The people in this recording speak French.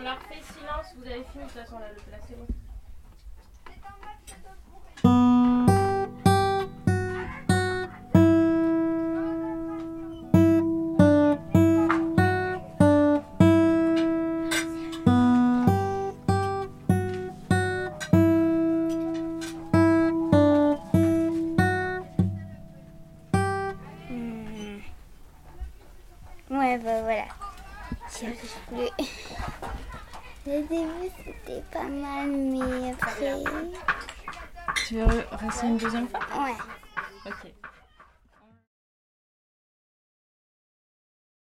On leur fait silence, vous avez fini de toute façon là, le plat, c'est bon. Hmm. Ouais, bah voilà. Le début, c'était pas mal, mais après. Tu veux rester une deuxième fois? Ouais.